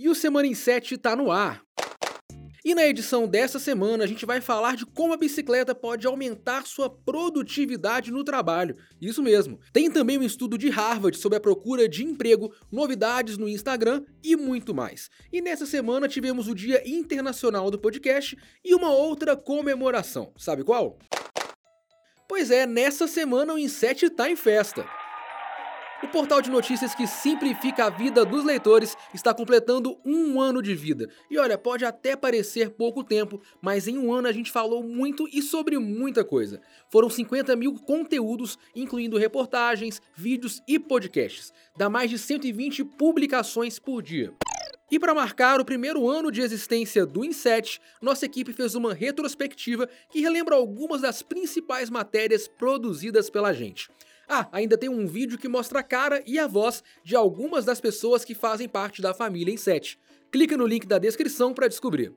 E o Semana em 7 tá no ar. E na edição dessa semana a gente vai falar de como a bicicleta pode aumentar sua produtividade no trabalho. Isso mesmo. Tem também um estudo de Harvard sobre a procura de emprego, novidades no Instagram e muito mais. E nessa semana tivemos o Dia Internacional do Podcast e uma outra comemoração. Sabe qual? Pois é, nessa semana o Inset tá em festa. O portal de notícias que simplifica a vida dos leitores está completando um ano de vida. E olha, pode até parecer pouco tempo, mas em um ano a gente falou muito e sobre muita coisa. Foram 50 mil conteúdos, incluindo reportagens, vídeos e podcasts. Dá mais de 120 publicações por dia. E para marcar o primeiro ano de existência do Inset, nossa equipe fez uma retrospectiva que relembra algumas das principais matérias produzidas pela gente. Ah, ainda tem um vídeo que mostra a cara e a voz de algumas das pessoas que fazem parte da família em 7. Clica no link da descrição para descobrir.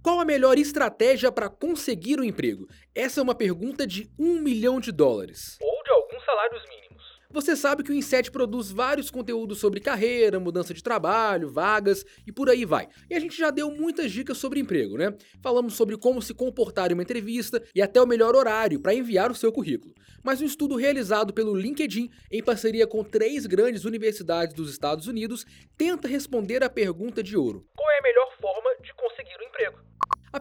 Qual a melhor estratégia para conseguir um emprego? Essa é uma pergunta de um milhão de dólares. Ou de alguns salários mínimos. Você sabe que o Inset produz vários conteúdos sobre carreira, mudança de trabalho, vagas e por aí vai. E a gente já deu muitas dicas sobre emprego, né? Falamos sobre como se comportar em uma entrevista e até o melhor horário para enviar o seu currículo. Mas um estudo realizado pelo LinkedIn, em parceria com três grandes universidades dos Estados Unidos, tenta responder a pergunta de ouro: Qual é a melhor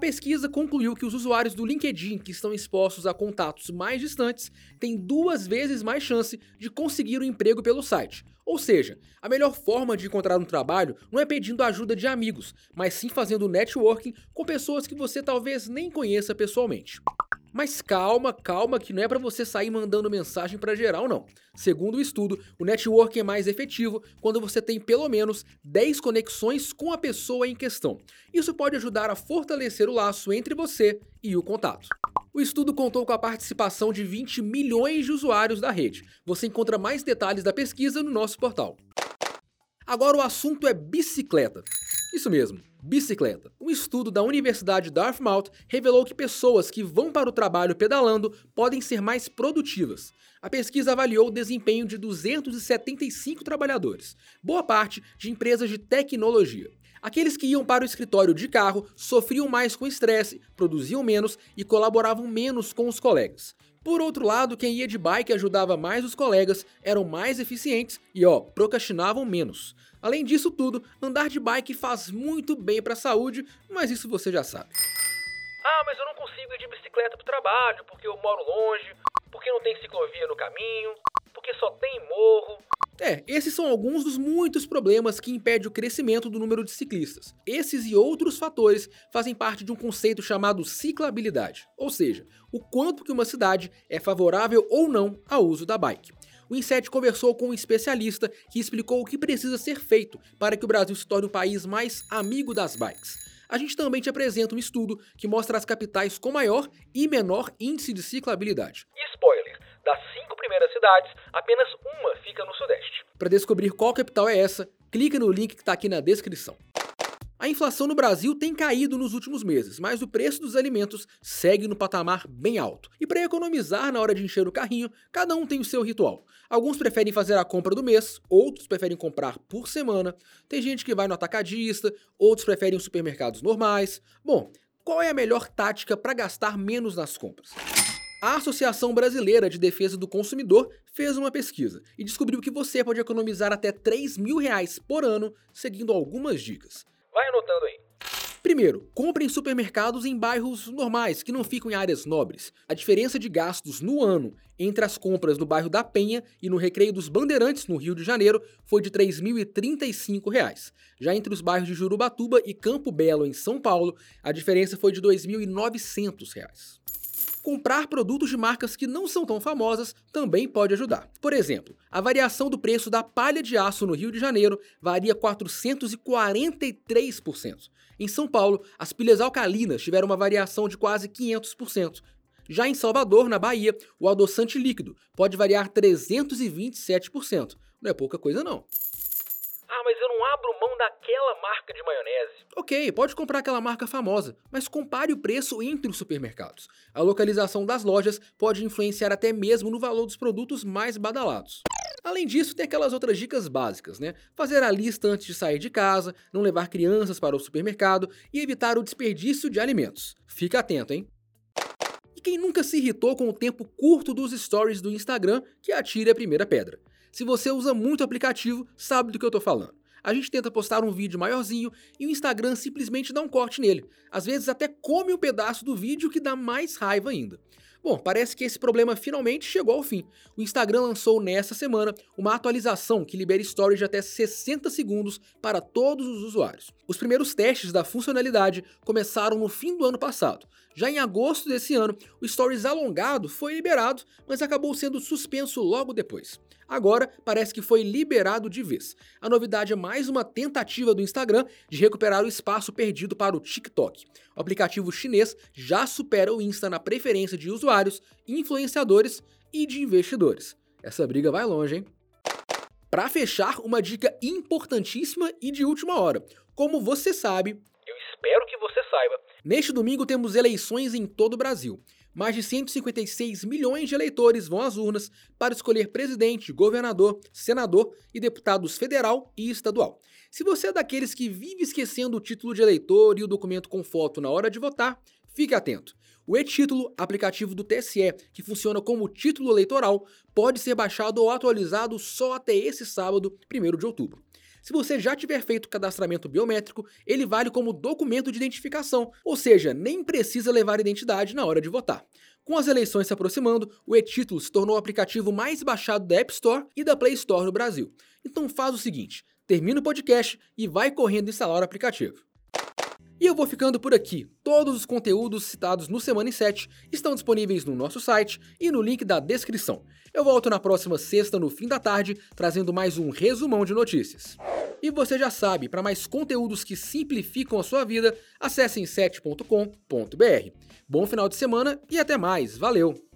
pesquisa concluiu que os usuários do LinkedIn que estão expostos a contatos mais distantes têm duas vezes mais chance de conseguir um emprego pelo site. Ou seja, a melhor forma de encontrar um trabalho não é pedindo ajuda de amigos, mas sim fazendo networking com pessoas que você talvez nem conheça pessoalmente. Mas calma, calma, que não é para você sair mandando mensagem para geral, não. Segundo o estudo, o networking é mais efetivo quando você tem pelo menos 10 conexões com a pessoa em questão. Isso pode ajudar a fortalecer o laço entre você e o contato. O estudo contou com a participação de 20 milhões de usuários da rede. Você encontra mais detalhes da pesquisa no nosso portal. Agora o assunto é bicicleta. Isso mesmo, bicicleta. Um estudo da Universidade Dartmouth revelou que pessoas que vão para o trabalho pedalando podem ser mais produtivas. A pesquisa avaliou o desempenho de 275 trabalhadores, boa parte de empresas de tecnologia. Aqueles que iam para o escritório de carro sofriam mais com estresse, produziam menos e colaboravam menos com os colegas. Por outro lado, quem ia de bike ajudava mais os colegas, eram mais eficientes e, ó, procrastinavam menos. Além disso tudo, andar de bike faz muito bem para a saúde, mas isso você já sabe. Ah, mas eu não consigo ir de bicicleta pro trabalho porque eu moro longe, porque não tem ciclovia no caminho, porque só tem morro. É, esses são alguns dos muitos problemas que impedem o crescimento do número de ciclistas. Esses e outros fatores fazem parte de um conceito chamado ciclabilidade, ou seja, o quanto que uma cidade é favorável ou não ao uso da bike o Inset conversou com um especialista que explicou o que precisa ser feito para que o Brasil se torne o país mais amigo das bikes. A gente também te apresenta um estudo que mostra as capitais com maior e menor índice de ciclabilidade. Spoiler: das cinco primeiras cidades, apenas uma fica no Sudeste. Para descobrir qual capital é essa, clica no link que está aqui na descrição. A inflação no Brasil tem caído nos últimos meses, mas o preço dos alimentos segue no patamar bem alto. E para economizar na hora de encher o carrinho, cada um tem o seu ritual. Alguns preferem fazer a compra do mês, outros preferem comprar por semana. Tem gente que vai no atacadista, outros preferem os supermercados normais. Bom, qual é a melhor tática para gastar menos nas compras? A Associação Brasileira de Defesa do Consumidor fez uma pesquisa e descobriu que você pode economizar até 3 mil reais por ano seguindo algumas dicas. Vai anotando aí. Primeiro, compre em supermercados em bairros normais, que não ficam em áreas nobres. A diferença de gastos no ano entre as compras no bairro da Penha e no Recreio dos Bandeirantes, no Rio de Janeiro, foi de R$ 3.035. Já entre os bairros de Jurubatuba e Campo Belo, em São Paulo, a diferença foi de R$ 2.900 comprar produtos de marcas que não são tão famosas também pode ajudar. Por exemplo, a variação do preço da palha de aço no Rio de Janeiro varia 443%. Em São Paulo, as pilhas alcalinas tiveram uma variação de quase 500%. Já em Salvador, na Bahia, o adoçante líquido pode variar 327%. Não é pouca coisa não. Não abro mão daquela marca de maionese. Ok, pode comprar aquela marca famosa, mas compare o preço entre os supermercados. A localização das lojas pode influenciar até mesmo no valor dos produtos mais badalados. Além disso, tem aquelas outras dicas básicas, né? Fazer a lista antes de sair de casa, não levar crianças para o supermercado e evitar o desperdício de alimentos. Fica atento, hein? E quem nunca se irritou com o tempo curto dos stories do Instagram, que atire a primeira pedra. Se você usa muito o aplicativo, sabe do que eu tô falando. A gente tenta postar um vídeo maiorzinho e o Instagram simplesmente dá um corte nele. Às vezes até come um pedaço do vídeo que dá mais raiva ainda. Bom, parece que esse problema finalmente chegou ao fim. O Instagram lançou nesta semana uma atualização que libera stories de até 60 segundos para todos os usuários. Os primeiros testes da funcionalidade começaram no fim do ano passado. Já em agosto desse ano, o Stories alongado foi liberado, mas acabou sendo suspenso logo depois. Agora parece que foi liberado de vez. A novidade é mais uma tentativa do Instagram de recuperar o espaço perdido para o TikTok. O aplicativo chinês já supera o Insta na preferência de usuários, influenciadores e de investidores. Essa briga vai longe, hein? Para fechar, uma dica importantíssima e de última hora. Como você sabe, eu espero que você saiba. Neste domingo temos eleições em todo o Brasil mais de 156 milhões de eleitores vão às urnas para escolher presidente, governador, senador e deputados federal e estadual. Se você é daqueles que vive esquecendo o título de eleitor e o documento com foto na hora de votar, fique atento. O e-título, aplicativo do TSE, que funciona como título eleitoral, pode ser baixado ou atualizado só até esse sábado, 1 de outubro. Se você já tiver feito o cadastramento biométrico, ele vale como documento de identificação, ou seja, nem precisa levar identidade na hora de votar. Com as eleições se aproximando, o e-título se tornou o aplicativo mais baixado da App Store e da Play Store no Brasil. Então faz o seguinte, termina o podcast e vai correndo instalar o aplicativo. E eu vou ficando por aqui. Todos os conteúdos citados no Semana em 7 estão disponíveis no nosso site e no link da descrição. Eu volto na próxima sexta, no fim da tarde, trazendo mais um resumão de notícias. E você já sabe, para mais conteúdos que simplificam a sua vida, acesse em 7.com.br. Bom final de semana e até mais. Valeu!